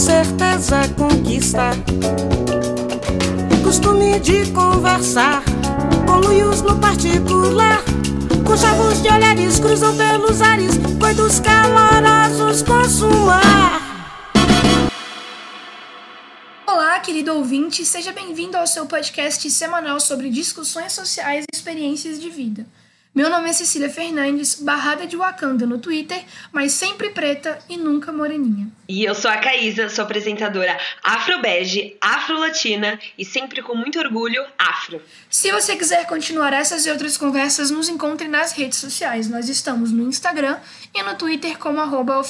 certeza conquista. Costume de conversar com luios no particular. Com chavos de olhares cruzam pelos ares, coitos calorosos consumar. Olá, querido ouvinte, seja bem-vindo ao seu podcast semanal sobre discussões sociais e experiências de vida. Meu nome é Cecília Fernandes, barrada de Wakanda no Twitter, mas sempre preta e nunca moreninha. E eu sou a Caísa, sou apresentadora afro-bege, afro-latina e sempre com muito orgulho afro. Se você quiser continuar essas e outras conversas, nos encontre nas redes sociais. Nós estamos no Instagram e no Twitter como arroba.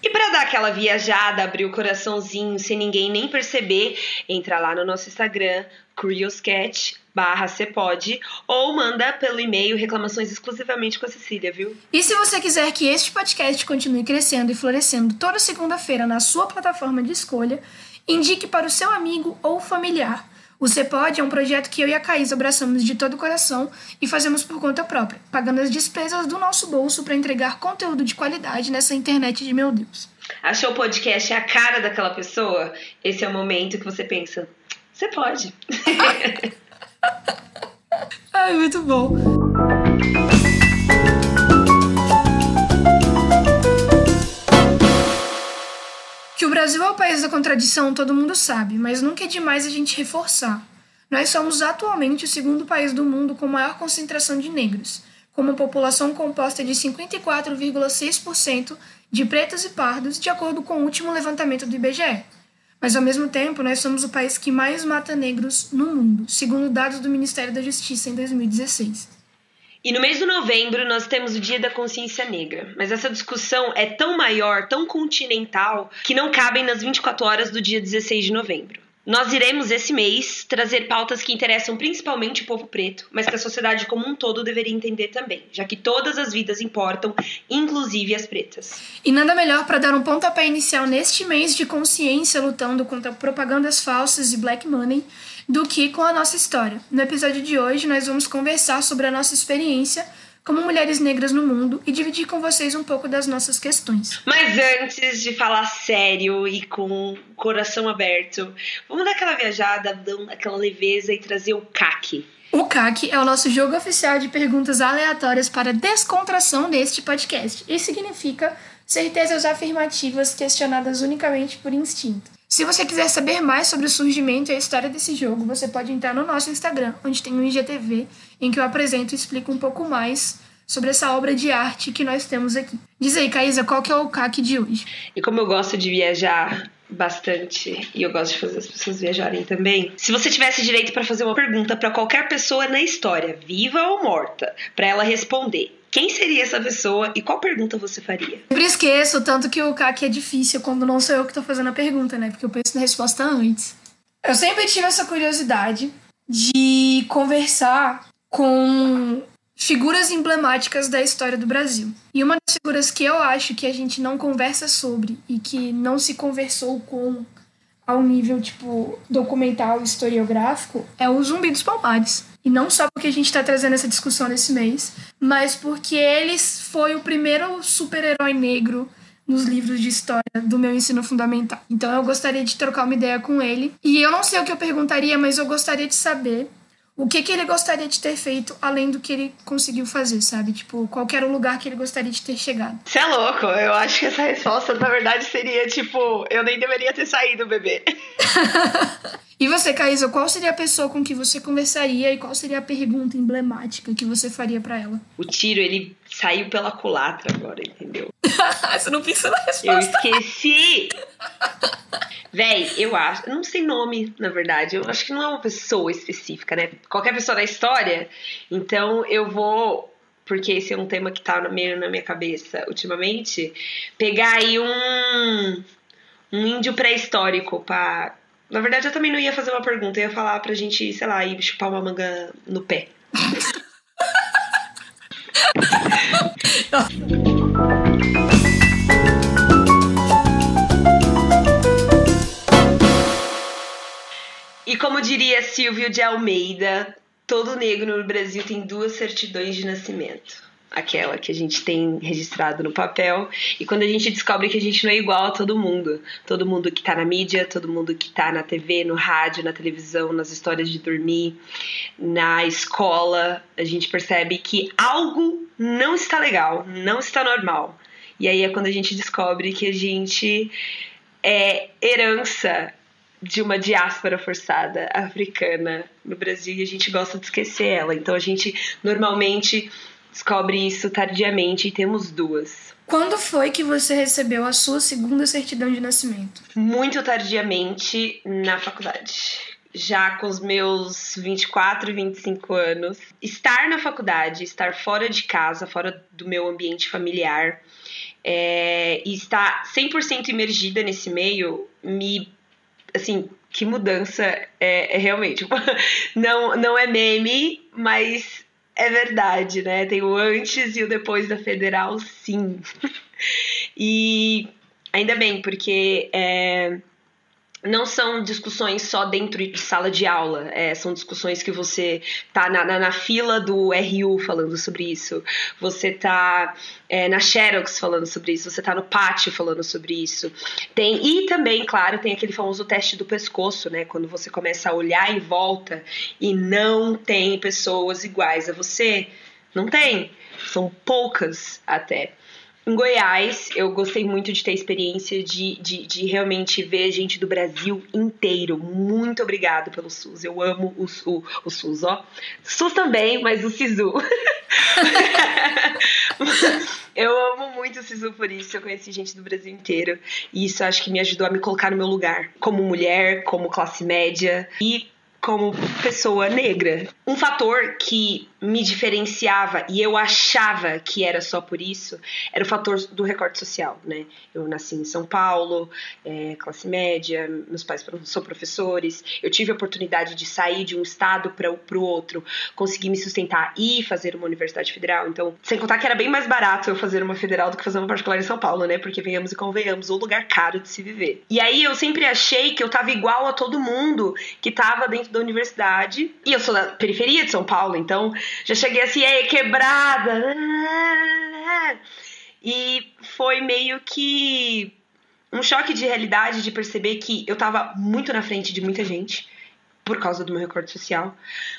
E para dar aquela viajada, abrir o coraçãozinho sem ninguém nem perceber, entra lá no nosso Instagram, Curioscat, barra Cepode, ou manda pelo e-mail reclamações exclusivamente com a Cecília, viu? E se você quiser que este podcast continue crescendo e florescendo toda segunda-feira na sua plataforma de escolha, indique para o seu amigo ou familiar. O Cepode é um projeto que eu e a Caís abraçamos de todo o coração e fazemos por conta própria, pagando as despesas do nosso bolso para entregar conteúdo de qualidade nessa internet de meu Deus. Achou o podcast a cara daquela pessoa? Esse é o momento que você pensa, você pode. Ai, muito bom. Que o Brasil é o país da contradição, todo mundo sabe, mas nunca é demais a gente reforçar. Nós somos atualmente o segundo país do mundo com maior concentração de negros, com uma população composta de 54,6% de pretos e pardos, de acordo com o último levantamento do IBGE. Mas ao mesmo tempo, nós somos o país que mais mata negros no mundo, segundo dados do Ministério da Justiça em 2016. E no mês de novembro nós temos o Dia da Consciência Negra, mas essa discussão é tão maior, tão continental, que não cabem nas 24 horas do dia 16 de novembro. Nós iremos esse mês trazer pautas que interessam principalmente o povo preto, mas que a sociedade como um todo deveria entender também, já que todas as vidas importam, inclusive as pretas. E nada melhor para dar um pontapé inicial neste mês de consciência lutando contra propagandas falsas e black money do que com a nossa história. No episódio de hoje nós vamos conversar sobre a nossa experiência como mulheres negras no mundo e dividir com vocês um pouco das nossas questões. Mas antes de falar sério e com o coração aberto, vamos dar aquela viajada, dar aquela leveza e trazer o CAC. O CAC é o nosso jogo oficial de perguntas aleatórias para descontração deste podcast e significa certezas afirmativas questionadas unicamente por instinto. Se você quiser saber mais sobre o surgimento e a história desse jogo, você pode entrar no nosso Instagram, onde tem um IGTV em que eu apresento e explico um pouco mais sobre essa obra de arte que nós temos aqui. Diz aí, Caísa, qual que é o CAC de hoje? E como eu gosto de viajar bastante e eu gosto de fazer as pessoas viajarem também. Se você tivesse direito para fazer uma pergunta para qualquer pessoa na história, viva ou morta, para ela responder, quem seria essa pessoa e qual pergunta você faria? Sempre esqueço, tanto que o CAC é difícil quando não sou eu que tô fazendo a pergunta, né? Porque eu penso na resposta antes. Eu sempre tive essa curiosidade de conversar com figuras emblemáticas da história do Brasil. E uma das figuras que eu acho que a gente não conversa sobre e que não se conversou com ao nível tipo documental historiográfico é o Zumbi dos Palmares. E não só porque a gente está trazendo essa discussão nesse mês, mas porque ele foi o primeiro super-herói negro nos livros de história do meu ensino fundamental. Então eu gostaria de trocar uma ideia com ele. E eu não sei o que eu perguntaria, mas eu gostaria de saber o que, que ele gostaria de ter feito além do que ele conseguiu fazer, sabe? Tipo, qual era o lugar que ele gostaria de ter chegado. Você é louco, eu acho que essa resposta, na verdade, seria tipo, eu nem deveria ter saído, bebê. e você, Caísa, qual seria a pessoa com que você conversaria e qual seria a pergunta emblemática que você faria para ela? O tiro, ele saiu pela culatra agora, entendeu? você não pensou na resposta. Eu esqueci! Véi, eu acho. Eu não sei nome, na verdade. Eu acho que não é uma pessoa específica, né? Qualquer pessoa da história. Então eu vou. Porque esse é um tema que tá meio na minha cabeça ultimamente. Pegar aí um. Um índio pré-histórico pra. Na verdade, eu também não ia fazer uma pergunta. Eu ia falar pra gente, sei lá, ir chupar uma manga no pé. E como diria Silvio de Almeida, todo negro no Brasil tem duas certidões de nascimento. Aquela que a gente tem registrado no papel, e quando a gente descobre que a gente não é igual a todo mundo. Todo mundo que tá na mídia, todo mundo que tá na TV, no rádio, na televisão, nas histórias de dormir, na escola, a gente percebe que algo não está legal, não está normal. E aí é quando a gente descobre que a gente é herança de uma diáspora forçada africana no Brasil e a gente gosta de esquecer ela. Então a gente normalmente descobre isso tardiamente e temos duas. Quando foi que você recebeu a sua segunda certidão de nascimento? Muito tardiamente na faculdade. Já com os meus 24, 25 anos. Estar na faculdade, estar fora de casa, fora do meu ambiente familiar, é, e estar 100% imergida nesse meio me assim, que mudança é, é realmente. não, não é meme, mas é verdade, né? Tem o antes e o depois da federal, sim. e ainda bem, porque é, não são discussões só dentro de sala de aula, é, são discussões que você tá na, na, na, fila do RU falando sobre isso, você tá é, na Xerox falando sobre isso, você tá no pátio falando sobre isso. Tem, e também, claro, tem aquele famoso teste do pescoço, né? Quando você começa a olhar em volta e não tem pessoas iguais a você. Não tem. São poucas até. Em Goiás, eu gostei muito de ter a experiência de, de, de, realmente ver gente do Brasil inteiro. Muito obrigado pelo SUS. Eu amo o, o, o SUS, ó. SUS também, mas o SISU. eu amo muito o SISU por isso. Eu conheci gente do Brasil inteiro. E isso acho que me ajudou a me colocar no meu lugar. Como mulher, como classe média. E como pessoa negra. Um fator que me diferenciava e eu achava que era só por isso era o fator do recorte social, né? Eu nasci em São Paulo, é, classe média, meus pais são professores, eu tive a oportunidade de sair de um estado para o outro, conseguir me sustentar e fazer uma universidade federal. Então, sem contar que era bem mais barato eu fazer uma federal do que fazer uma particular em São Paulo, né? Porque venhamos e convenhamos, o lugar caro de se viver. E aí eu sempre achei que eu tava igual a todo mundo que tava dentro da universidade. E eu sou da periferia de São Paulo, então já cheguei assim, aí, quebrada. E foi meio que um choque de realidade de perceber que eu tava muito na frente de muita gente por causa do meu recorde social,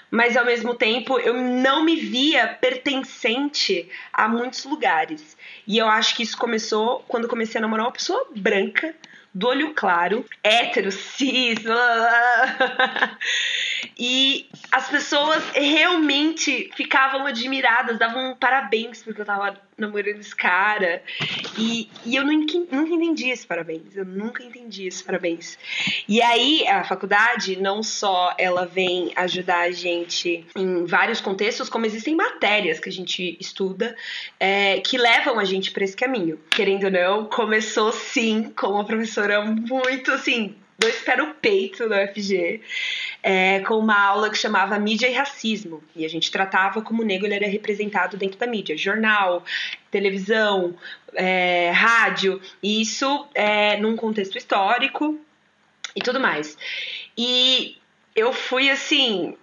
mas ao mesmo tempo eu não me via pertencente a muitos lugares. E eu acho que isso começou quando comecei a namorar uma pessoa branca, do olho claro, hétero, cis. E as pessoas realmente ficavam admiradas, davam parabéns porque eu tava namorando esse cara. E, e eu nunca, nunca entendi esse parabéns. Eu nunca entendi esse parabéns. E aí, a faculdade, não só ela vem ajudar a gente em vários contextos, como existem matérias que a gente estuda é, que levam a gente para esse caminho. Querendo ou não, começou sim com uma professora muito assim dois pés no peito no UFG, é, com uma aula que chamava Mídia e Racismo. E a gente tratava como o negro era representado dentro da mídia, jornal, televisão, é, rádio, e isso é, num contexto histórico e tudo mais. E eu fui assim.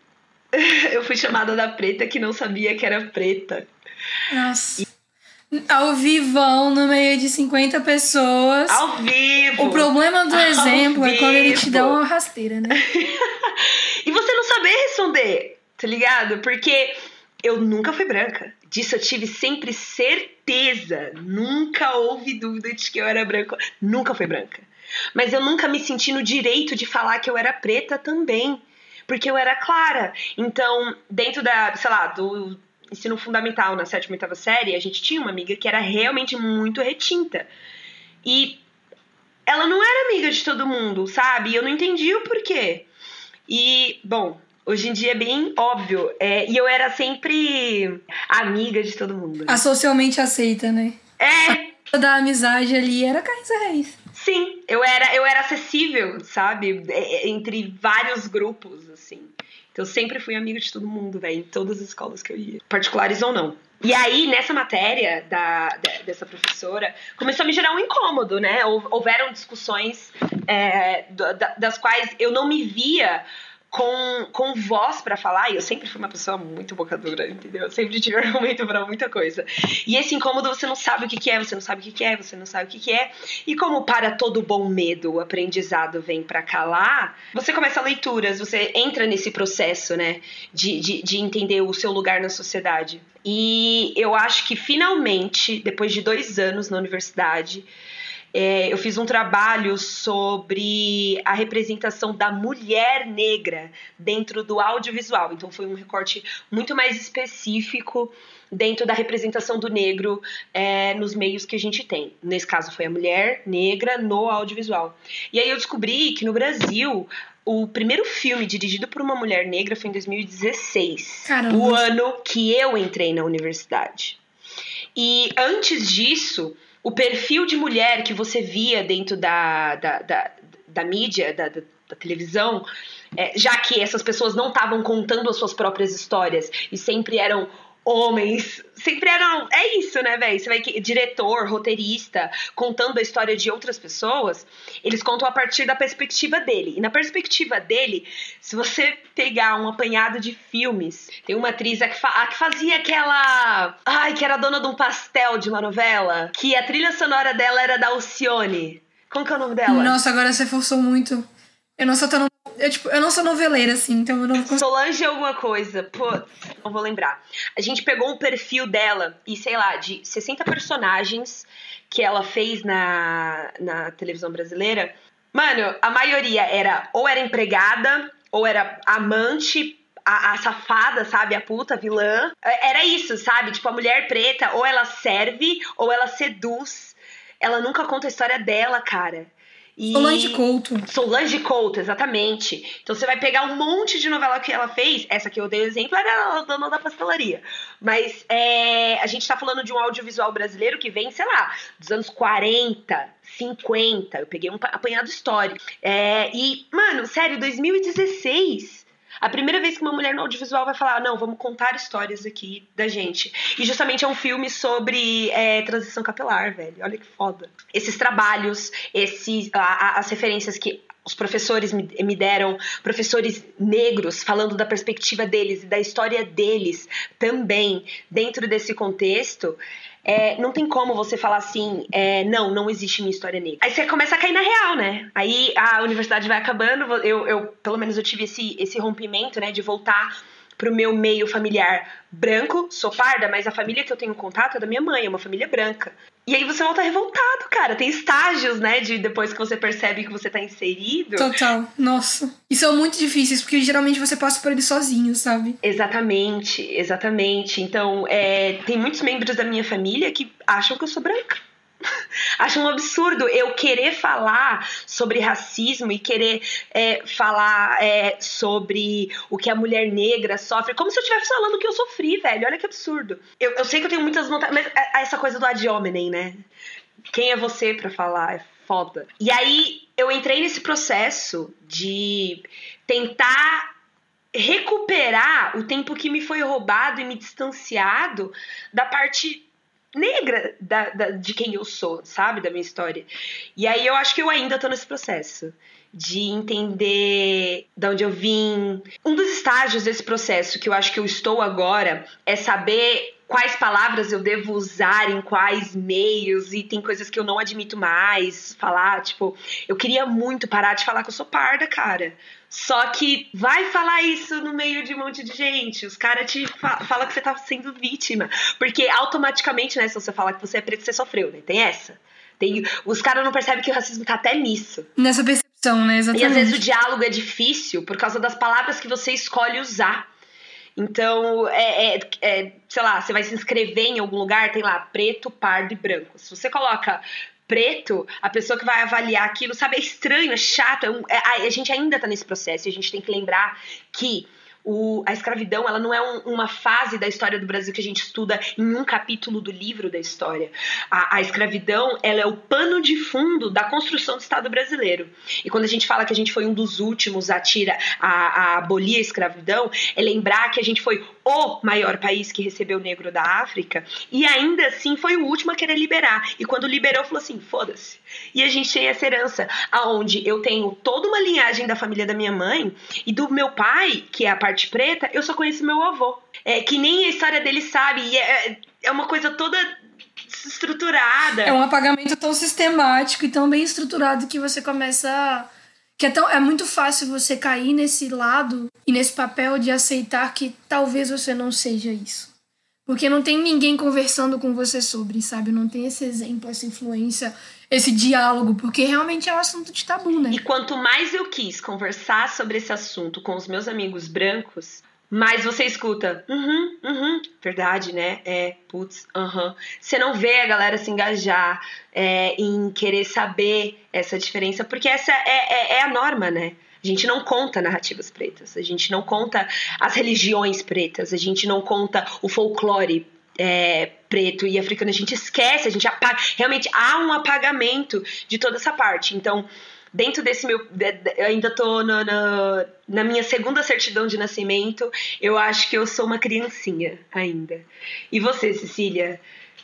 eu fui chamada da preta que não sabia que era preta. Nossa. Ao vivão, no meio de 50 pessoas. Ao vivo! O problema do exemplo é quando ele te dá uma rasteira, né? e você não saber responder, tá ligado? Porque eu nunca fui branca. Disso eu tive sempre certeza. Nunca houve dúvida de que eu era branca. Nunca fui branca. Mas eu nunca me senti no direito de falar que eu era preta também. Porque eu era clara. Então, dentro da, sei lá, do ensino fundamental, na sétima e oitava série, a gente tinha uma amiga que era realmente muito retinta. E ela não era amiga de todo mundo, sabe? E eu não entendia o porquê. E, bom, hoje em dia é bem óbvio. É, e eu era sempre amiga de todo mundo. Né? A socialmente aceita, né? É! A da amizade ali era Carissa Reis. Sim, eu era, eu era acessível, sabe? É, é, entre vários grupos, assim. Então, eu sempre fui amiga de todo mundo, velho, em todas as escolas que eu ia, particulares ou não. E aí, nessa matéria da, dessa professora, começou a me gerar um incômodo, né? Houveram discussões é, das quais eu não me via com, com voz para falar, e eu sempre fui uma pessoa muito bocadura, entendeu? Eu sempre tive argumento para muita coisa. E esse incômodo você não sabe o que, que é, você não sabe o que, que é, você não sabe o que, que é. E como para todo bom medo o aprendizado vem para calar, você começa leituras, você entra nesse processo, né, de, de, de entender o seu lugar na sociedade. E eu acho que finalmente, depois de dois anos na universidade, é, eu fiz um trabalho sobre a representação da mulher negra dentro do audiovisual. Então, foi um recorte muito mais específico dentro da representação do negro é, nos meios que a gente tem. Nesse caso, foi a mulher negra no audiovisual. E aí eu descobri que no Brasil o primeiro filme dirigido por uma mulher negra foi em 2016. Caramba. O ano que eu entrei na universidade. E antes disso, o perfil de mulher que você via dentro da, da, da, da mídia, da, da, da televisão, é, já que essas pessoas não estavam contando as suas próprias histórias e sempre eram homens. Sempre eram. É isso, né, velho? Você vai que diretor, roteirista, contando a história de outras pessoas, eles contam a partir da perspectiva dele. E na perspectiva dele, se você pegar um apanhado de filmes, tem uma atriz a que, fa a que fazia aquela. Ai, que era dona de um pastel de uma novela, que a trilha sonora dela era da Alcione. Como que é o nome dela? Nossa, agora você forçou muito. Eu não tão. Eu, tipo, eu não sou noveleira, assim, então eu não consigo. Solange alguma coisa. Pô, não vou lembrar. A gente pegou um perfil dela e, sei lá, de 60 personagens que ela fez na, na televisão brasileira. Mano, a maioria era ou era empregada, ou era amante, a, a, safada, sabe? A puta, a vilã. Era isso, sabe? Tipo, a mulher preta, ou ela serve, ou ela seduz. Ela nunca conta a história dela, cara. E... Solange Couto. Solange Couto, exatamente. Então você vai pegar um monte de novela que ela fez. Essa que eu dei o exemplo era a dona da pastelaria. Mas é, a gente tá falando de um audiovisual brasileiro que vem, sei lá, dos anos 40, 50. Eu peguei um apanhado histórico. É, e, mano, sério, 2016 a primeira vez que uma mulher no audiovisual vai falar, não, vamos contar histórias aqui da gente. E justamente é um filme sobre é, transição capilar, velho. Olha que foda. Esses trabalhos, esses, a, a, as referências que os professores me, me deram, professores negros, falando da perspectiva deles e da história deles também dentro desse contexto. É, não tem como você falar assim, é, não, não existe minha história negra. Aí você começa a cair na real, né? Aí a universidade vai acabando, eu, eu pelo menos eu tive esse, esse rompimento, né, de voltar pro meu meio familiar branco, sou parda, mas a família que eu tenho contato é da minha mãe, é uma família branca. E aí você volta revoltado, cara. Tem estágios, né, de depois que você percebe que você tá inserido. Total. Nossa. E são muito difíceis, porque geralmente você passa por eles sozinho, sabe? Exatamente, exatamente. Então, é, tem muitos membros da minha família que acham que eu sou branca. Acho um absurdo eu querer falar sobre racismo e querer é, falar é, sobre o que a mulher negra sofre, como se eu estivesse falando que eu sofri, velho. Olha que absurdo. Eu, eu sei que eu tenho muitas vontades, mas é, essa coisa do ad hominem, né? Quem é você para falar? É foda. E aí eu entrei nesse processo de tentar recuperar o tempo que me foi roubado e me distanciado da parte negra da, da, de quem eu sou, sabe? Da minha história. E aí eu acho que eu ainda tô nesse processo de entender de onde eu vim. Um dos estágios desse processo que eu acho que eu estou agora é saber quais palavras eu devo usar em quais meios e tem coisas que eu não admito mais falar, tipo, eu queria muito parar de falar que eu sou parda, cara. Só que vai falar isso no meio de um monte de gente. Os caras te fa falam que você tá sendo vítima. Porque automaticamente, né, se você fala que você é preto, você sofreu, né? Tem essa. Tem, os caras não percebem que o racismo tá até nisso. Nessa percepção, né? Exatamente. E às vezes o diálogo é difícil por causa das palavras que você escolhe usar. Então, é, é, é, sei lá, você vai se inscrever em algum lugar, tem lá preto, pardo e branco. Se você coloca preto, a pessoa que vai avaliar aquilo, sabe, é estranho, é chato. É um, é, a gente ainda tá nesse processo e a gente tem que lembrar que o, a escravidão ela não é um, uma fase da história do Brasil que a gente estuda em um capítulo do livro da história. A, a, escravidão ela é o pano de fundo da construção do Estado brasileiro. E quando a gente fala que a gente foi um dos últimos a, tira, a, a abolir a escravidão, é lembrar que a gente foi o maior país que recebeu negro da África e ainda assim foi o último a querer liberar. E quando liberou, falou assim: foda-se. E a gente tem essa herança, aonde eu tenho toda uma linhagem da família da minha mãe e do meu pai, que é a parte preta, eu só conheço meu avô. É que nem a história dele sabe, e é, é uma coisa toda estruturada. É um apagamento tão sistemático e tão bem estruturado que você começa que é, tão, é muito fácil você cair nesse lado e nesse papel de aceitar que talvez você não seja isso. Porque não tem ninguém conversando com você sobre, sabe? Não tem esse exemplo, essa influência, esse diálogo, porque realmente é um assunto de tabu, né? E quanto mais eu quis conversar sobre esse assunto com os meus amigos brancos, mas você escuta, uhum, uhum, verdade, né? É, putz, uhum. Você não vê a galera se engajar é, em querer saber essa diferença, porque essa é, é, é, a norma, né? A gente não conta narrativas pretas, a gente não conta as religiões pretas, a gente não conta o folclore é, preto e africano, a gente esquece, a gente apaga. Realmente há um apagamento de toda essa parte. Então, dentro desse meu. Eu ainda tô no, no, na minha segunda certidão de nascimento. Eu acho que eu sou uma criancinha ainda. E você, Cecília?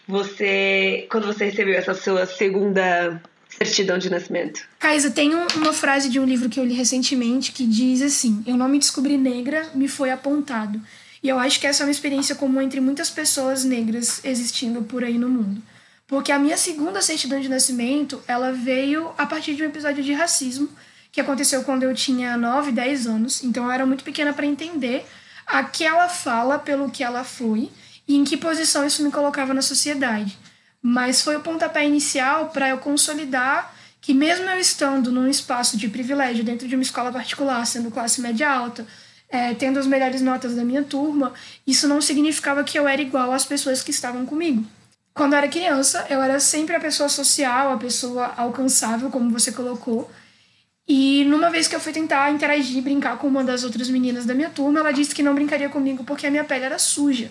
Você. Quando você recebeu essa sua segunda certidão de nascimento? Caísa, tem uma frase de um livro que eu li recentemente que diz assim: Eu não me descobri negra, me foi apontado. E eu acho que essa é uma experiência comum entre muitas pessoas negras existindo por aí no mundo. Porque a minha segunda certidão de nascimento, ela veio a partir de um episódio de racismo que aconteceu quando eu tinha 9, 10 anos. Então eu era muito pequena para entender aquela fala pelo que ela foi e em que posição isso me colocava na sociedade. Mas foi o pontapé inicial para eu consolidar que mesmo eu estando num espaço de privilégio dentro de uma escola particular, sendo classe média alta, é, tendo as melhores notas da minha turma, isso não significava que eu era igual às pessoas que estavam comigo. Quando eu era criança, eu era sempre a pessoa social, a pessoa alcançável, como você colocou. E numa vez que eu fui tentar interagir, brincar com uma das outras meninas da minha turma, ela disse que não brincaria comigo porque a minha pele era suja.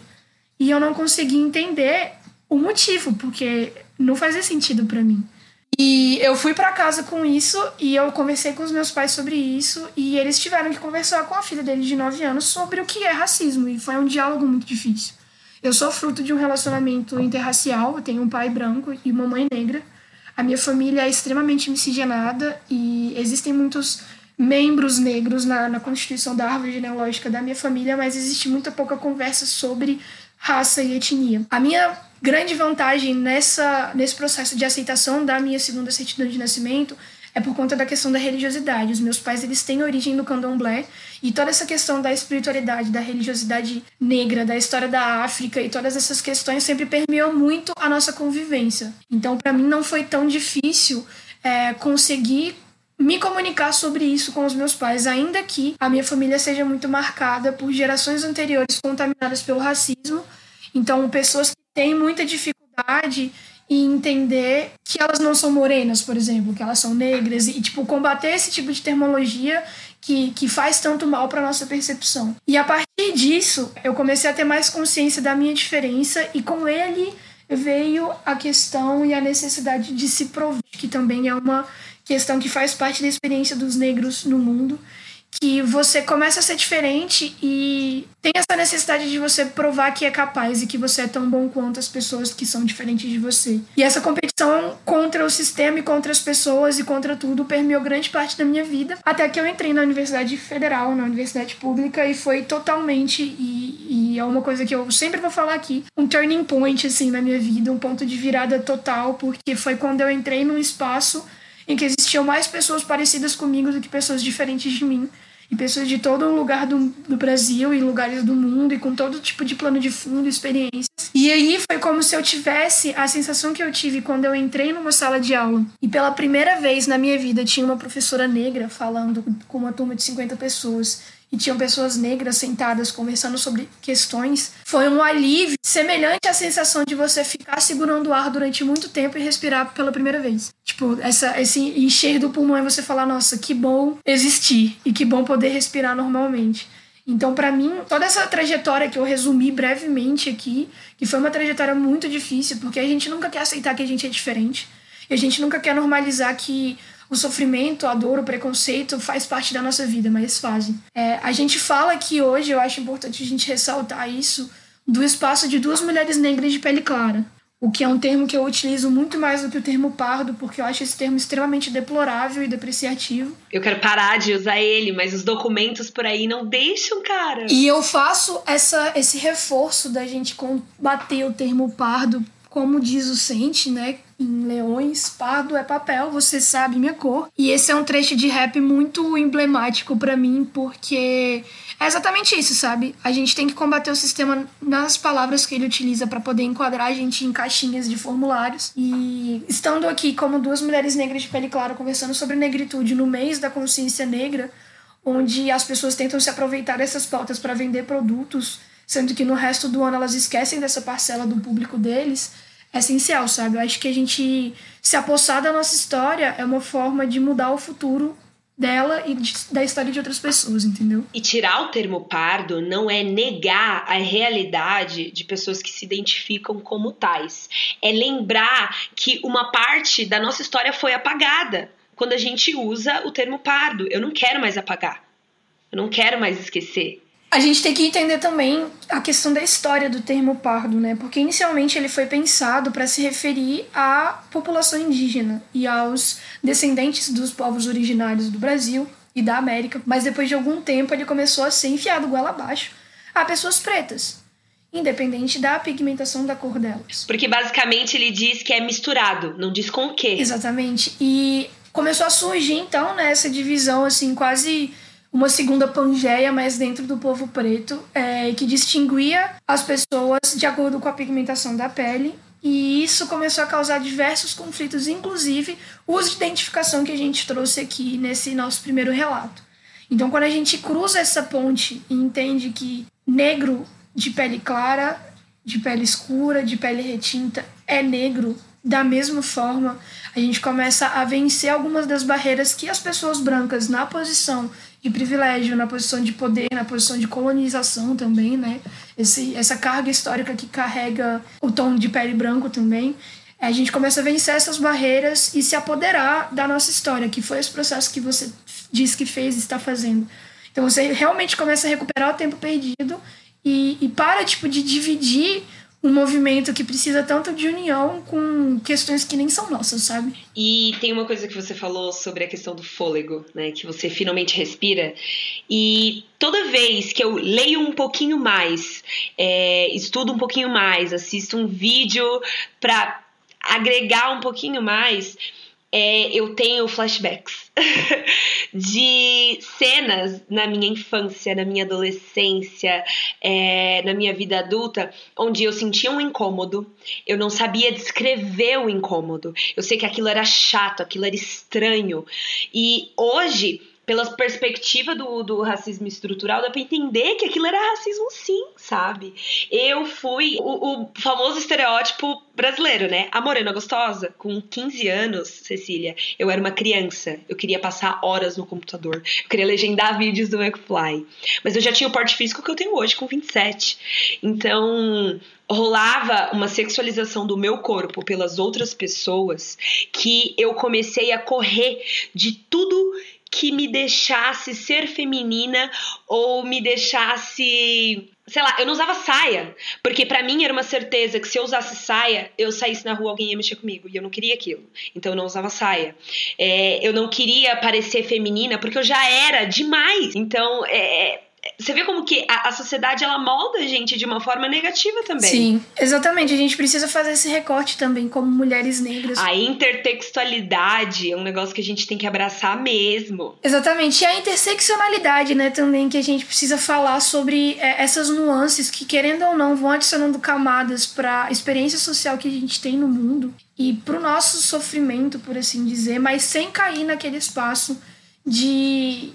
E eu não conseguia entender o motivo, porque não fazia sentido para mim. E eu fui para casa com isso e eu conversei com os meus pais sobre isso e eles tiveram que conversar com a filha deles de 9 anos sobre o que é racismo e foi um diálogo muito difícil. Eu sou fruto de um relacionamento interracial, eu tenho um pai branco e uma mãe negra. A minha família é extremamente miscigenada e existem muitos membros negros na, na constituição da árvore genealógica da minha família, mas existe muita pouca conversa sobre raça e etnia. A minha grande vantagem nessa, nesse processo de aceitação da minha segunda certidão de nascimento é por conta da questão da religiosidade. Os meus pais eles têm origem no candomblé e toda essa questão da espiritualidade, da religiosidade negra, da história da África e todas essas questões sempre permeou muito a nossa convivência. Então, para mim não foi tão difícil é, conseguir me comunicar sobre isso com os meus pais, ainda que a minha família seja muito marcada por gerações anteriores contaminadas pelo racismo. Então, pessoas que têm muita dificuldade e entender que elas não são morenas, por exemplo, que elas são negras e tipo combater esse tipo de terminologia que, que faz tanto mal para nossa percepção. E a partir disso, eu comecei a ter mais consciência da minha diferença e com ele veio a questão e a necessidade de se provar, que também é uma questão que faz parte da experiência dos negros no mundo que você começa a ser diferente e tem essa necessidade de você provar que é capaz e que você é tão bom quanto as pessoas que são diferentes de você. E essa competição contra o sistema e contra as pessoas e contra tudo permeou grande parte da minha vida, até que eu entrei na Universidade Federal, na Universidade Pública, e foi totalmente, e, e é uma coisa que eu sempre vou falar aqui, um turning point, assim, na minha vida, um ponto de virada total, porque foi quando eu entrei num espaço em que existiam mais pessoas parecidas comigo do que pessoas diferentes de mim e pessoas de todo lugar do, do Brasil e lugares do mundo e com todo tipo de plano de fundo, experiências. E aí foi como se eu tivesse a sensação que eu tive quando eu entrei numa sala de aula e pela primeira vez na minha vida tinha uma professora negra falando com uma turma de 50 pessoas e tinham pessoas negras sentadas conversando sobre questões, foi um alívio semelhante à sensação de você ficar segurando o ar durante muito tempo e respirar pela primeira vez. Tipo, essa, esse encher do pulmão e você falar, nossa, que bom existir e que bom poder respirar normalmente. Então, para mim, toda essa trajetória que eu resumi brevemente aqui, que foi uma trajetória muito difícil, porque a gente nunca quer aceitar que a gente é diferente. E a gente nunca quer normalizar que o sofrimento, a dor, o preconceito faz parte da nossa vida, mas fazem. É, a gente fala que hoje, eu acho importante a gente ressaltar isso, do espaço de duas mulheres negras de pele clara o que é um termo que eu utilizo muito mais do que o termo pardo, porque eu acho esse termo extremamente deplorável e depreciativo. Eu quero parar de usar ele, mas os documentos por aí não deixam, cara. E eu faço essa, esse reforço da gente combater o termo pardo, como diz o Sente, né? Em Leões, pardo é papel, você sabe minha cor. E esse é um trecho de rap muito emblemático para mim, porque é exatamente isso, sabe? A gente tem que combater o sistema nas palavras que ele utiliza para poder enquadrar a gente em caixinhas de formulários. E estando aqui como duas mulheres negras de pele clara conversando sobre negritude no mês da consciência negra, onde as pessoas tentam se aproveitar dessas pautas para vender produtos, sendo que no resto do ano elas esquecem dessa parcela do público deles, essencial, sabe? Eu acho que a gente se apossar da nossa história é uma forma de mudar o futuro dela e de, da história de outras pessoas, entendeu? E tirar o termo pardo não é negar a realidade de pessoas que se identificam como tais. É lembrar que uma parte da nossa história foi apagada quando a gente usa o termo pardo. Eu não quero mais apagar. Eu não quero mais esquecer. A gente tem que entender também a questão da história do termo pardo, né? Porque inicialmente ele foi pensado para se referir à população indígena e aos descendentes dos povos originários do Brasil e da América, mas depois de algum tempo ele começou a ser enfiado goela abaixo a pessoas pretas, independente da pigmentação da cor delas. Porque basicamente ele diz que é misturado, não diz com o quê. Exatamente. E começou a surgir então né, essa divisão assim quase uma segunda Pangeia, mas dentro do povo preto, é, que distinguia as pessoas de acordo com a pigmentação da pele. E isso começou a causar diversos conflitos, inclusive os de identificação que a gente trouxe aqui nesse nosso primeiro relato. Então, quando a gente cruza essa ponte e entende que negro de pele clara, de pele escura, de pele retinta é negro, da mesma forma, a gente começa a vencer algumas das barreiras que as pessoas brancas, na posição de privilégio, na posição de poder, na posição de colonização também, né? Esse, essa carga histórica que carrega o tom de pele branco também. A gente começa a vencer essas barreiras e se apoderar da nossa história, que foi esse processo que você disse que fez e está fazendo. Então você realmente começa a recuperar o tempo perdido e, e para tipo de dividir um movimento que precisa tanto de união com questões que nem são nossas, sabe? E tem uma coisa que você falou sobre a questão do fôlego, né? Que você finalmente respira. E toda vez que eu leio um pouquinho mais, é, estudo um pouquinho mais, assisto um vídeo para agregar um pouquinho mais, é, eu tenho flashbacks de cenas na minha infância, na minha adolescência, é, na minha vida adulta, onde eu sentia um incômodo, eu não sabia descrever o incômodo, eu sei que aquilo era chato, aquilo era estranho, e hoje pela perspectiva do, do racismo estrutural, dá pra entender que aquilo era racismo sim, sabe? Eu fui o, o famoso estereótipo brasileiro, né? A morena gostosa, com 15 anos, Cecília, eu era uma criança. Eu queria passar horas no computador. Eu queria legendar vídeos do McFly. Mas eu já tinha o porte físico que eu tenho hoje, com 27. Então, rolava uma sexualização do meu corpo pelas outras pessoas que eu comecei a correr de tudo que me deixasse ser feminina ou me deixasse sei lá, eu não usava saia, porque para mim era uma certeza que se eu usasse saia, eu saísse na rua, alguém ia mexer comigo, e eu não queria aquilo. Então eu não usava saia. É, eu não queria parecer feminina, porque eu já era demais. Então, é, você vê como que a, a, sociedade ela molda a gente de uma forma negativa também. Sim, exatamente. A gente precisa fazer esse recorte também como mulheres negras. A intertextualidade é um negócio que a gente tem que abraçar mesmo. Exatamente. E a interseccionalidade, né, também que a gente precisa falar sobre é, essas nuances que querendo ou não vão adicionando camadas para a experiência social que a gente tem no mundo e para o nosso sofrimento, por assim dizer, mas sem cair naquele espaço de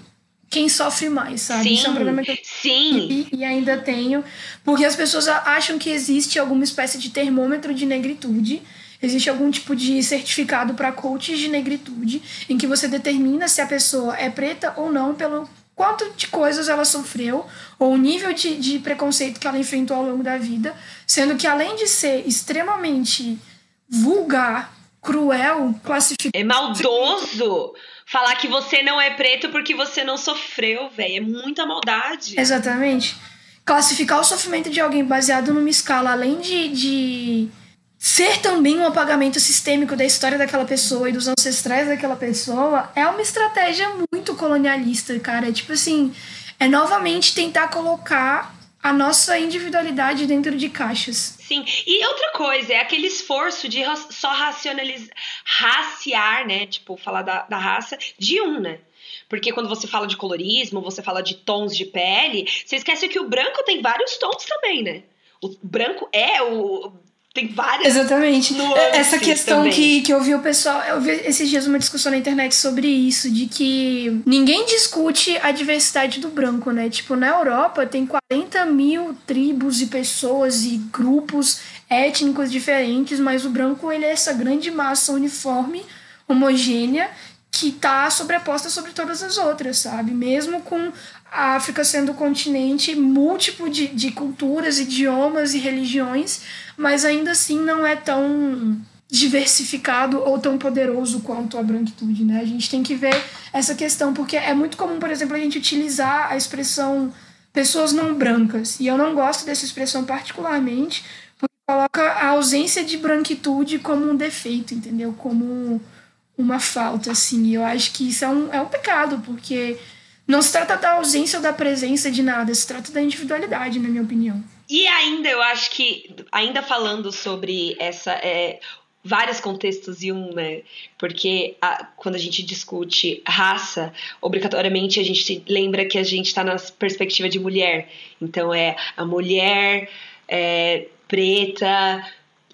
quem sofre mais, sabe? Sim, Isso é um problema que eu sim. E, e ainda tenho, porque as pessoas acham que existe alguma espécie de termômetro de negritude, existe algum tipo de certificado para coaches de negritude, em que você determina se a pessoa é preta ou não pelo quanto de coisas ela sofreu, ou o nível de, de preconceito que ela enfrentou ao longo da vida, sendo que além de ser extremamente vulgar, cruel, classificado. É maldoso falar que você não é preto porque você não sofreu, velho. É muita maldade. Exatamente. Classificar o sofrimento de alguém baseado numa escala, além de, de ser também um apagamento sistêmico da história daquela pessoa e dos ancestrais daquela pessoa, é uma estratégia muito colonialista, cara. É tipo assim, é novamente tentar colocar a nossa individualidade dentro de caixas. Sim, e outra coisa, é aquele esforço de só racionalizar, raciar, né? Tipo, falar da, da raça de um, né? Porque quando você fala de colorismo, você fala de tons de pele, você esquece que o branco tem vários tons também, né? O branco é o tem várias. Exatamente. Essa questão que, que eu vi o pessoal. Eu vi esses dias uma discussão na internet sobre isso, de que ninguém discute a diversidade do branco, né? Tipo, na Europa tem 40 mil tribos e pessoas e grupos étnicos diferentes, mas o branco ele é essa grande massa uniforme, homogênea, que tá sobreposta sobre todas as outras, sabe? Mesmo com a África sendo um continente múltiplo de, de culturas, idiomas e religiões mas ainda assim não é tão diversificado ou tão poderoso quanto a branquitude, né? A gente tem que ver essa questão, porque é muito comum, por exemplo, a gente utilizar a expressão pessoas não brancas, e eu não gosto dessa expressão particularmente, porque coloca a ausência de branquitude como um defeito, entendeu? Como uma falta, assim. E eu acho que isso é um, é um pecado, porque não se trata da ausência ou da presença de nada, se trata da individualidade, na minha opinião. E ainda eu acho que, ainda falando sobre essa. É, vários contextos em um, né? Porque a, quando a gente discute raça, obrigatoriamente a gente lembra que a gente está na perspectiva de mulher. Então é a mulher é, preta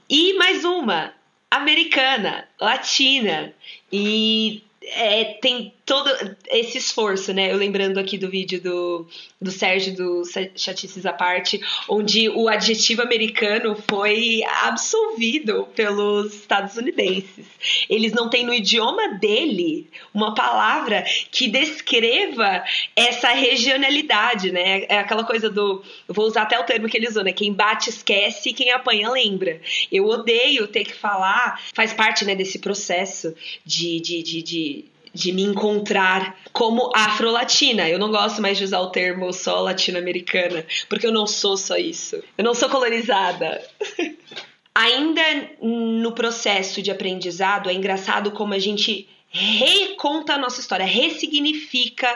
e mais uma americana, latina e é, tem todo esse esforço, né? Eu lembrando aqui do vídeo do, do Sérgio do Chatices à parte, onde o adjetivo americano foi absolvido pelos estadunidenses. Eles não têm no idioma dele uma palavra que descreva essa regionalidade, né? É aquela coisa do. Vou usar até o termo que ele usou, né? Quem bate esquece, quem apanha lembra. Eu odeio ter que falar, faz parte né, desse processo de, de, de, de de me encontrar como afro-latina. Eu não gosto mais de usar o termo só latino-americana, porque eu não sou só isso. Eu não sou colonizada. Ainda no processo de aprendizado, é engraçado como a gente reconta a nossa história, ressignifica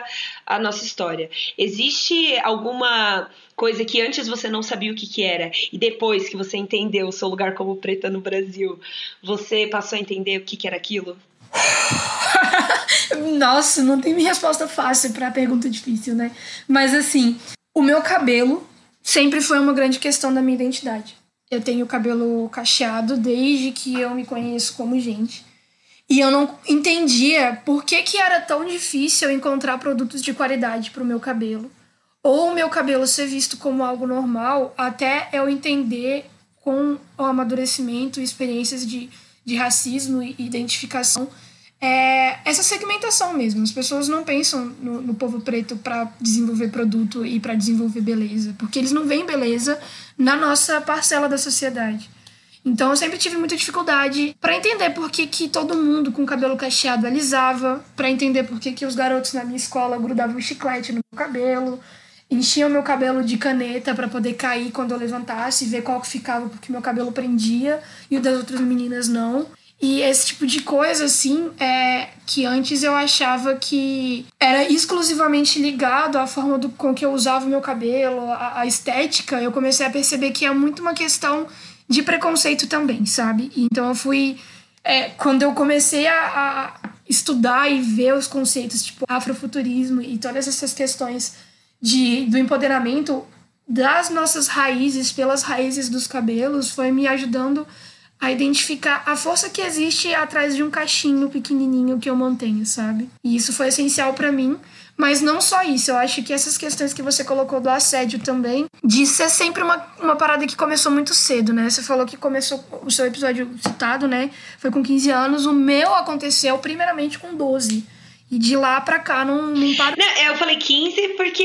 a nossa história. Existe alguma coisa que antes você não sabia o que, que era e depois que você entendeu o seu lugar como preta no Brasil, você passou a entender o que, que era aquilo? Nossa, não tem resposta fácil para pergunta difícil, né? Mas assim, o meu cabelo sempre foi uma grande questão da minha identidade. Eu tenho cabelo cacheado desde que eu me conheço como gente. E eu não entendia por que, que era tão difícil encontrar produtos de qualidade para o meu cabelo. Ou o meu cabelo ser visto como algo normal, até eu entender com o amadurecimento, experiências de, de racismo e identificação é essa segmentação mesmo. As pessoas não pensam no, no povo preto para desenvolver produto e para desenvolver beleza, porque eles não veem beleza na nossa parcela da sociedade. Então eu sempre tive muita dificuldade para entender por que, que todo mundo com cabelo cacheado alisava, para entender por que, que os garotos na minha escola grudavam chiclete no meu cabelo, enchiam meu cabelo de caneta para poder cair quando eu levantasse e ver qual que ficava porque meu cabelo prendia e o das outras meninas não. E esse tipo de coisa, assim, é que antes eu achava que era exclusivamente ligado à forma do, com que eu usava o meu cabelo, a, a estética, eu comecei a perceber que é muito uma questão de preconceito também, sabe? Então eu fui. É, quando eu comecei a, a estudar e ver os conceitos, tipo afrofuturismo e todas essas questões de, do empoderamento das nossas raízes pelas raízes dos cabelos, foi me ajudando a identificar a força que existe atrás de um cachinho pequenininho que eu mantenho, sabe? E isso foi essencial para mim. Mas não só isso, eu acho que essas questões que você colocou do assédio também, de ser sempre uma, uma parada que começou muito cedo, né? Você falou que começou o seu episódio citado, né? Foi com 15 anos. O meu aconteceu primeiramente com 12. E de lá pra cá não, não parou. Não, eu falei 15 porque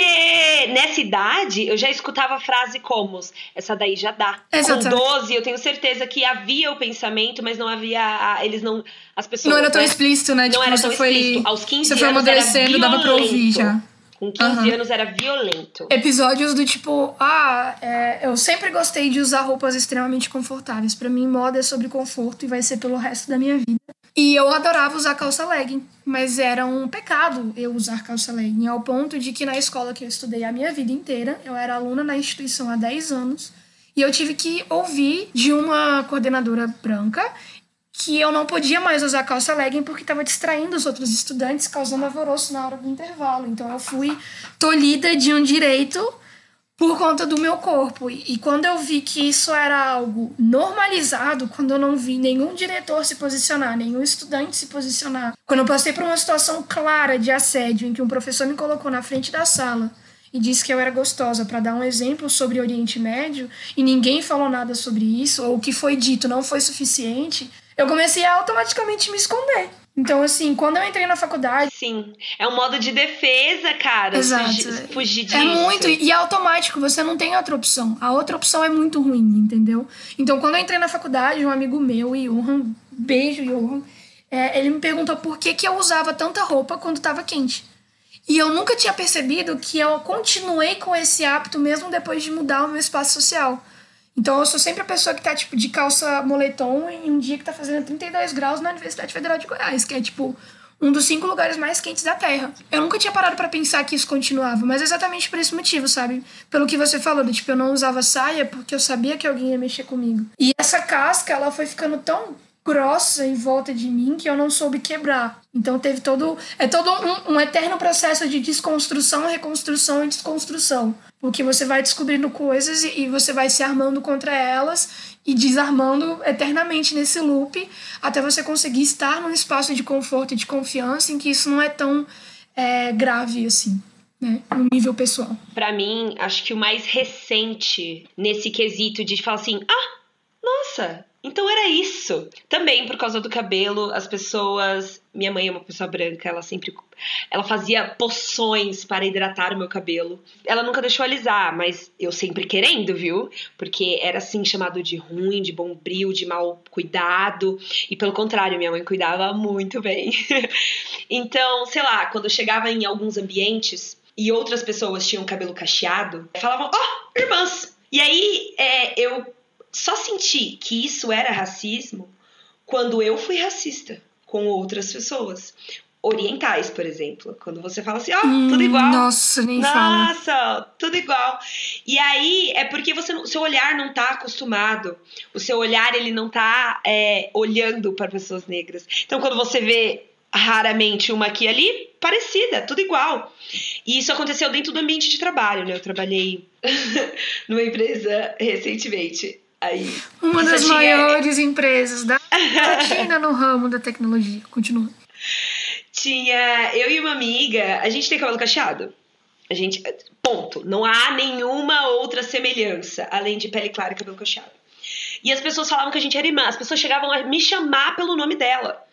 nessa idade eu já escutava a frase como essa daí já dá. Exatamente. Com 12 eu tenho certeza que havia o pensamento, mas não havia. Eles não. As pessoas. Não era tão né? explícito, né? Não tipo, era você tão foi, explícito. Aos 15 Você foi amadurecendo, dava pra ouvir já. Com 15 Aham. anos era violento. Episódios do tipo, ah, é, eu sempre gostei de usar roupas extremamente confortáveis. Pra mim, moda é sobre conforto e vai ser pelo resto da minha vida. E eu adorava usar calça legging, mas era um pecado eu usar calça legging, ao ponto de que na escola que eu estudei a minha vida inteira, eu era aluna na instituição há 10 anos, e eu tive que ouvir de uma coordenadora branca que eu não podia mais usar calça legging porque estava distraindo os outros estudantes, causando alvoroço na hora do intervalo. Então eu fui tolhida de um direito por conta do meu corpo. E, quando eu vi que isso era algo normalizado, quando eu não vi nenhum diretor se posicionar, nenhum estudante se posicionar, quando eu passei por uma situação clara de assédio em que um professor me colocou na frente da sala e disse que eu era gostosa para dar um exemplo sobre Oriente Médio e ninguém falou nada sobre isso, ou o que foi dito não foi suficiente, eu comecei a automaticamente me esconder. Então, assim, quando eu entrei na faculdade, Sim. É um modo de defesa, cara. Exato. Fugir, fugir disso. É muito, e é automático, você não tem outra opção. A outra opção é muito ruim, entendeu? Então, quando eu entrei na faculdade, um amigo meu, Johan, beijo, Johan, é, ele me perguntou por que, que eu usava tanta roupa quando tava quente. E eu nunca tinha percebido que eu continuei com esse hábito mesmo depois de mudar o meu espaço social. Então eu sou sempre a pessoa que tá, tipo, de calça moletom em um dia que tá fazendo 32 graus na Universidade Federal de Goiás, que é, tipo, um dos cinco lugares mais quentes da Terra. Eu nunca tinha parado pra pensar que isso continuava, mas exatamente por esse motivo, sabe? Pelo que você falou, do tipo, eu não usava saia porque eu sabia que alguém ia mexer comigo. E essa casca, ela foi ficando tão grossa em volta de mim que eu não soube quebrar. Então teve todo. É todo um, um eterno processo de desconstrução, reconstrução e desconstrução. Porque você vai descobrindo coisas e, e você vai se armando contra elas e desarmando eternamente nesse loop até você conseguir estar num espaço de conforto e de confiança em que isso não é tão é, grave assim, né? No nível pessoal. Pra mim, acho que o mais recente nesse quesito de falar assim: ah, então era isso. Também por causa do cabelo, as pessoas. Minha mãe é uma pessoa branca, ela sempre. Ela fazia poções para hidratar o meu cabelo. Ela nunca deixou alisar, mas eu sempre querendo, viu? Porque era assim chamado de ruim, de bombril, de mal cuidado. E pelo contrário, minha mãe cuidava muito bem. então, sei lá, quando eu chegava em alguns ambientes e outras pessoas tinham cabelo cacheado, falavam, ó, oh, irmãs! E aí é, eu só senti que isso era racismo quando eu fui racista com outras pessoas. Orientais, por exemplo. Quando você fala assim, ó, oh, tudo igual. Nossa, nem fala. Nossa, tudo igual. E aí é porque você, o seu olhar não tá acostumado. O seu olhar, ele não tá é, olhando para pessoas negras. Então, quando você vê raramente uma aqui e ali, parecida, tudo igual. E isso aconteceu dentro do ambiente de trabalho, né? Eu trabalhei numa empresa recentemente. Aí, Uma das tinha- maiores empresas da Latina no ramo da tecnologia. Continua. Tinha eu e uma amiga, a gente tem cabelo cacheado. A gente, ponto. Não há nenhuma outra semelhança além de pele clara e cabelo cacheado. E as pessoas falavam que a gente era irmã. As pessoas chegavam a me chamar pelo nome dela.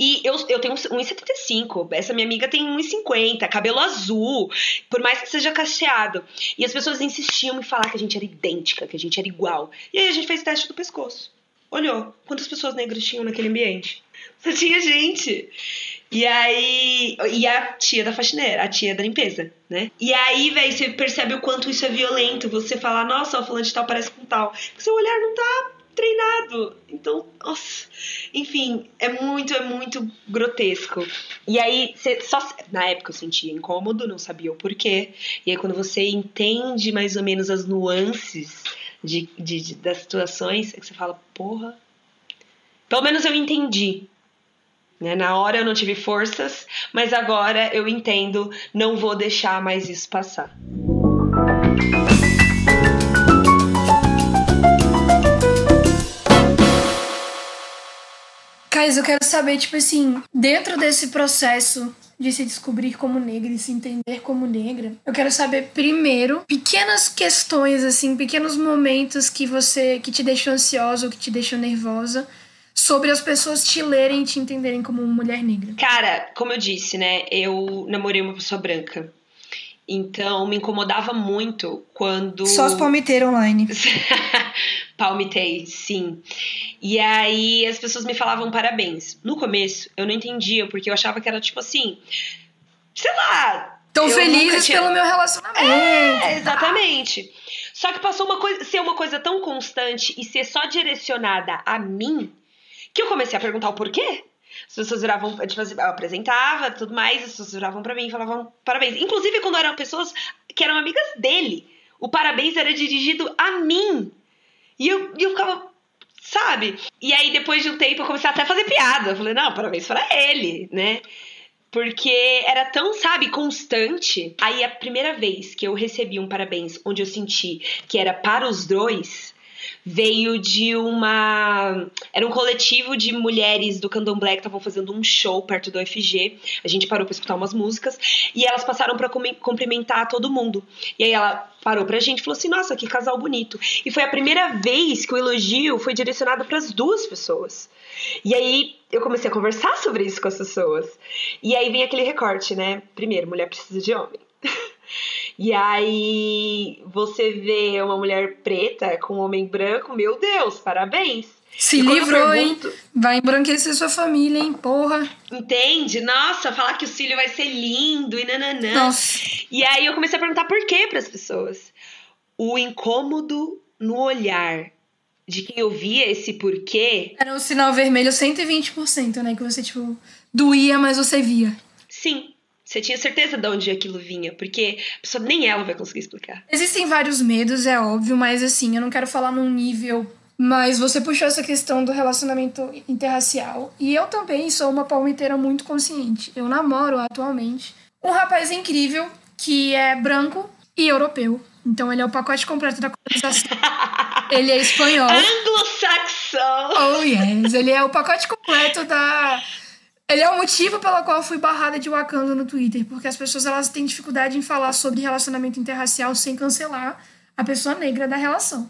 E eu, eu tenho 1,75. Essa minha amiga tem 1,50. Cabelo azul. Por mais que seja cacheado. E as pessoas insistiam em falar que a gente era idêntica, que a gente era igual. E aí a gente fez teste do pescoço. Olhou. Quantas pessoas negras tinham naquele ambiente? Só tinha gente. E aí. E a tia da faxineira, a tia da limpeza, né? E aí, velho, você percebe o quanto isso é violento. Você falar, nossa, o fulano de tal parece com tal. Seu olhar não tá treinado. Então, nossa. Enfim, é muito, é muito grotesco. E aí, só. Na época eu sentia incômodo, não sabia o porquê. E aí, quando você entende mais ou menos as nuances de, de, de- das situações, é que você fala, porra. Pelo menos eu entendi. Né? Na hora eu não tive forças, mas agora eu entendo, não vou deixar mais isso passar. Cais, eu quero saber, tipo assim, dentro desse processo de se descobrir como negra e se entender como negra, eu quero saber primeiro pequenas questões assim, pequenos momentos que você que te deixam ansiosa ou que te deixam nervosa sobre as pessoas te lerem e te entenderem como uma mulher negra? Cara, como eu disse, né? Eu namorei uma pessoa branca. Então, me incomodava muito quando. Só as palmiteiras online. Palmitei, sim. E aí as pessoas me falavam parabéns. No começo, eu não entendia, porque eu achava que era tipo assim. Sei lá. Tão felizes tinha... pelo meu relacionamento. É, exatamente. Só que passou uma coisa, ser uma coisa tão constante e ser só direcionada a mim, que eu comecei a perguntar o porquê. As pessoas viravam, tipo eu apresentava tudo mais, as pessoas viravam pra mim e falavam parabéns. Inclusive, quando eram pessoas que eram amigas dele, o parabéns era dirigido a mim. E eu, eu ficava, sabe? E aí, depois de um tempo, eu comecei até a fazer piada. Eu falei, não, parabéns para ele, né? Porque era tão, sabe, constante. Aí, a primeira vez que eu recebi um parabéns onde eu senti que era para os dois, veio de uma. Era um coletivo de mulheres do candomblé que estavam fazendo um show perto do UFG. A gente parou para escutar umas músicas e elas passaram para cumprimentar todo mundo. E aí ela parou pra gente e falou assim: Nossa, que casal bonito. E foi a primeira vez que o elogio foi direcionado para as duas pessoas. E aí eu comecei a conversar sobre isso com as pessoas. E aí vem aquele recorte, né? Primeiro, mulher precisa de homem. E aí você vê uma mulher preta com um homem branco, meu Deus, parabéns. Se livrou, pergunto, hein? Vai embranquecer sua família, hein? Porra. Entende? Nossa, falar que o cílio vai ser lindo e nananã. Nossa. E aí eu comecei a perguntar por quê para as pessoas. O incômodo no olhar de quem ouvia esse porquê. Era o sinal vermelho 120%, né? Que você, tipo, doía, mas você via. Sim. Você tinha certeza de onde aquilo vinha, porque a pessoa nem ela vai conseguir explicar. Existem vários medos, é óbvio, mas assim, eu não quero falar num nível. Mas você puxou essa questão do relacionamento interracial. E eu também sou uma palmiteira muito consciente. Eu namoro atualmente um rapaz incrível que é branco e europeu. Então ele é o pacote completo da colonização. ele é espanhol. Anglo-saxão. Oh, yes. Ele é o pacote completo da ele é o motivo pelo qual eu fui barrada de Wakanda no Twitter, porque as pessoas elas têm dificuldade em falar sobre relacionamento interracial sem cancelar a pessoa negra da relação.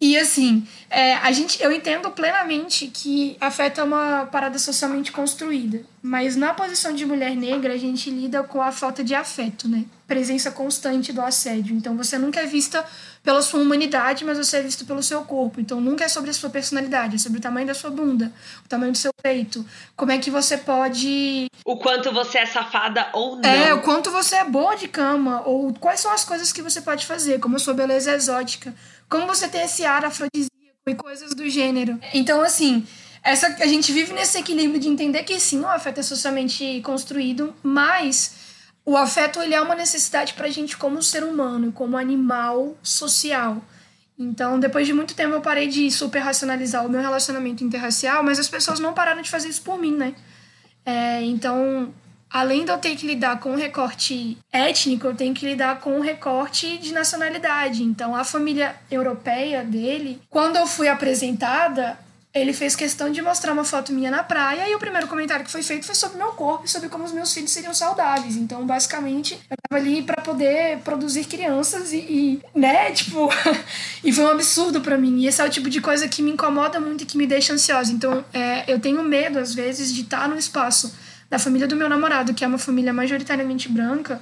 E assim, é, a gente, eu entendo plenamente que afeta uma parada socialmente construída, mas na posição de mulher negra a gente lida com a falta de afeto, né? Presença constante do assédio. Então você nunca é vista pela sua humanidade, mas você é visto pelo seu corpo. Então nunca é sobre a sua personalidade, é sobre o tamanho da sua bunda, o tamanho do seu peito. Como é que você pode. O quanto você é safada ou não. É, o quanto você é boa de cama, ou quais são as coisas que você pode fazer, como a sua beleza exótica, como você tem esse ar afrodisíaco e coisas do gênero. Então, assim. Essa, a gente vive nesse equilíbrio de entender que sim, o afeto é socialmente construído, mas o afeto ele é uma necessidade para a gente como ser humano, como animal social. Então, depois de muito tempo, eu parei de super racionalizar o meu relacionamento interracial, mas as pessoas não pararam de fazer isso por mim, né? É, então, além de eu ter que lidar com o recorte étnico, eu tenho que lidar com o recorte de nacionalidade. Então, a família europeia dele, quando eu fui apresentada, ele fez questão de mostrar uma foto minha na praia e o primeiro comentário que foi feito foi sobre meu corpo e sobre como os meus filhos seriam saudáveis. Então, basicamente, eu tava ali para poder produzir crianças e, e né, tipo, e foi um absurdo para mim. E esse é o tipo de coisa que me incomoda muito e que me deixa ansiosa. Então, é, eu tenho medo às vezes de estar no espaço da família do meu namorado, que é uma família majoritariamente branca,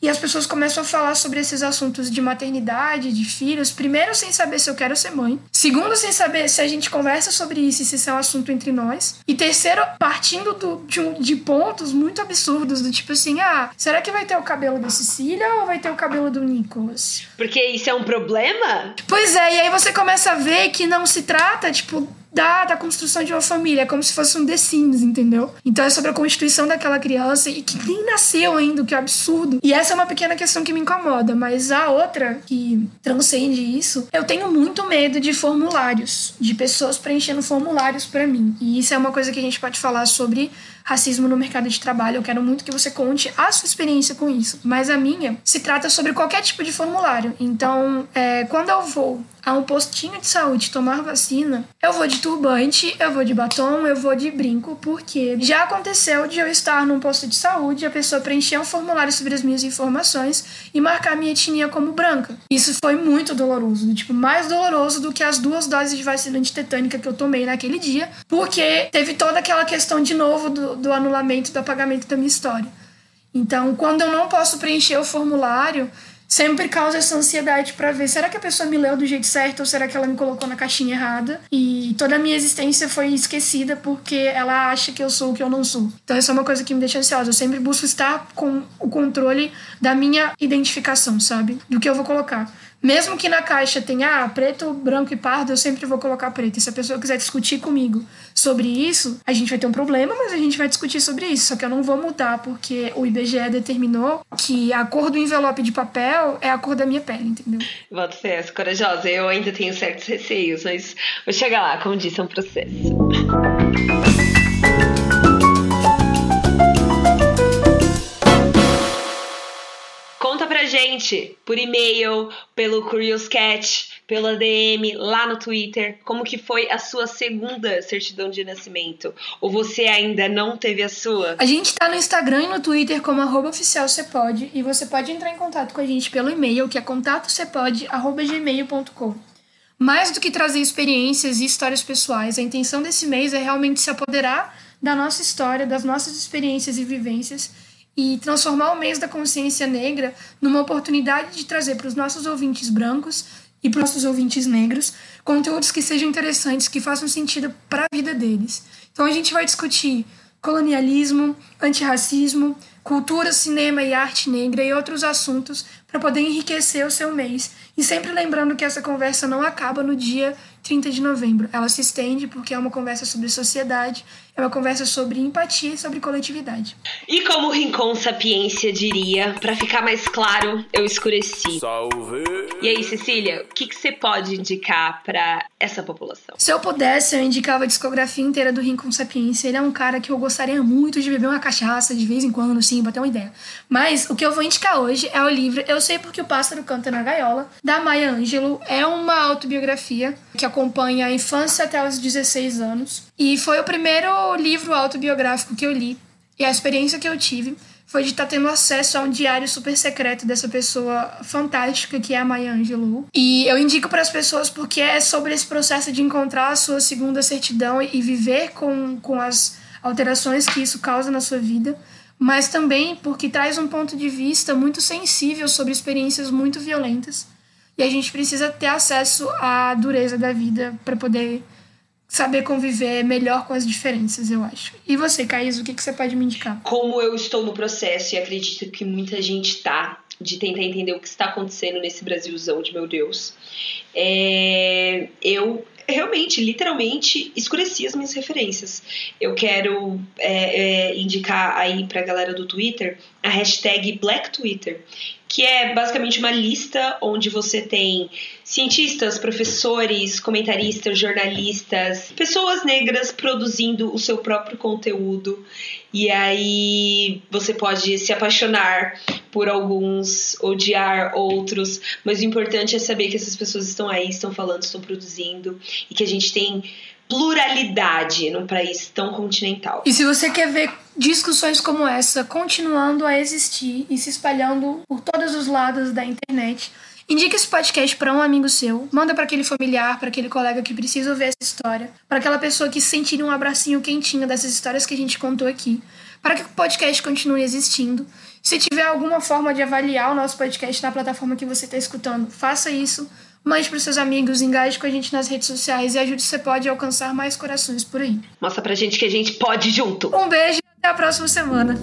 e as pessoas começam a falar sobre esses assuntos de maternidade, de filhos, primeiro sem saber se eu quero ser mãe, segundo sem saber se a gente conversa sobre isso e se isso é um assunto entre nós, e terceiro partindo do, de, um, de pontos muito absurdos, do tipo assim, ah, será que vai ter o cabelo da Cecília ou vai ter o cabelo do Nicholas? Porque isso é um problema? Pois é, e aí você começa a ver que não se trata, tipo, da, da construção de uma família. É como se fosse um The Sims, entendeu? Então é sobre a constituição daquela criança e que nem nasceu ainda, que é absurdo. E essa é uma pequena questão que me incomoda, mas a outra que transcende isso, eu tenho muito medo de formulários, de pessoas preenchendo formulários para mim. E isso é uma coisa que a gente pode falar sobre racismo no mercado de trabalho. Eu quero muito que você conte a sua experiência com isso. Mas a minha se trata sobre qualquer tipo de formulário. Então, é, quando eu vou a um postinho de saúde tomar vacina, eu vou de turbante, eu vou de batom, eu vou de brinco, porque já aconteceu de eu estar num posto de saúde, a pessoa preencher um formulário sobre as minhas informações e marcar minha etnia como branca. Isso foi muito doloroso, tipo, mais doloroso do que as duas doses de vacina antitetânica que eu tomei naquele dia, porque teve toda aquela questão de novo do, do anulamento do apagamento da minha história. Então, quando eu não posso preencher o formulário, sempre causa essa ansiedade para ver será que a pessoa me leu do jeito certo ou será que ela me colocou na caixinha errada e toda a minha existência foi esquecida porque ela acha que eu sou o que eu não sou. Então essa é uma coisa que me deixa ansiosa. Eu sempre busco estar com o controle da minha identificação, sabe? Do que eu vou colocar. Mesmo que na caixa tenha ah, preto, branco e pardo, eu sempre vou colocar preto. E se a pessoa quiser discutir comigo sobre isso, a gente vai ter um problema, mas a gente vai discutir sobre isso. Só que eu não vou mudar, porque o IBGE determinou que a cor do envelope de papel é a cor da minha pele, entendeu? Volto ser essa corajosa. Eu ainda tenho certos receios, mas vou chegar lá, como disse, é um processo. Conta pra gente por e-mail, pelo Curious pela DM, lá no Twitter, como que foi a sua segunda certidão de nascimento? Ou você ainda não teve a sua? A gente tá no Instagram e no Twitter como arroba oficial Cepode, e você pode entrar em contato com a gente pelo e-mail, que é contatocepode.gmail.com. Mais do que trazer experiências e histórias pessoais, a intenção desse mês é realmente se apoderar da nossa história, das nossas experiências e vivências e transformar o mês da consciência negra numa oportunidade de trazer para os nossos ouvintes brancos e para os nossos ouvintes negros conteúdos que sejam interessantes, que façam sentido para a vida deles. Então a gente vai discutir colonialismo, antirracismo, cultura, cinema e arte negra e outros assuntos para poder enriquecer o seu mês. E sempre lembrando que essa conversa não acaba no dia 30 de novembro. Ela se estende porque é uma conversa sobre sociedade, é uma conversa sobre empatia e sobre coletividade. E como o Rincon Sapiência diria, para ficar mais claro, eu escureci. Salve! E aí, Cecília, o que, que você pode indicar para essa população? Se eu pudesse, eu indicava a discografia inteira do Rincon Sapiência. Ele é um cara que eu gostaria muito de beber uma cachaça de vez em quando, sim, pra ter uma ideia. Mas o que eu vou indicar hoje é o livro Eu Sei Porque o Pássaro Canta na Gaiola, da Maya Angelou. É uma autobiografia que acompanha a infância até os 16 anos. E foi o primeiro livro autobiográfico que eu li. E a experiência que eu tive foi de estar tá tendo acesso a um diário super secreto dessa pessoa fantástica que é a Maya Angelou. E eu indico para as pessoas porque é sobre esse processo de encontrar a sua segunda certidão e viver com, com as alterações que isso causa na sua vida, mas também porque traz um ponto de vista muito sensível sobre experiências muito violentas. E a gente precisa ter acesso à dureza da vida para poder saber conviver melhor com as diferenças, eu acho. E você, Caís, o que, que você pode me indicar? Como eu estou no processo e acredito que muita gente está de tentar entender o que está acontecendo nesse Brasilzão de meu Deus, é, eu realmente, literalmente, escureci as minhas referências. Eu quero é, é, indicar aí pra galera do Twitter a hashtag Black Twitter, que é basicamente uma lista onde você tem cientistas, professores, comentaristas, jornalistas, pessoas negras produzindo o seu próprio conteúdo. E aí você pode se apaixonar por alguns, odiar outros, mas o importante é saber que essas pessoas estão aí, estão falando, estão produzindo e que a gente tem pluralidade num país tão continental. E se você quer ver discussões como essa continuando a existir e se espalhando por todos os lados da internet, indique esse podcast para um amigo seu, manda para aquele familiar, para aquele colega que precisa ouvir essa história, para aquela pessoa que sentir um abracinho quentinho dessas histórias que a gente contou aqui, para que o podcast continue existindo. Se tiver alguma forma de avaliar o nosso podcast na plataforma que você está escutando, faça isso Mande para seus amigos, engaje com a gente nas redes sociais e ajude você pode alcançar mais corações por aí. Mostra pra gente que a gente pode junto. Um beijo até a próxima semana.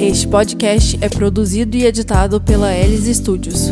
Este podcast é produzido e editado pela Elis Studios.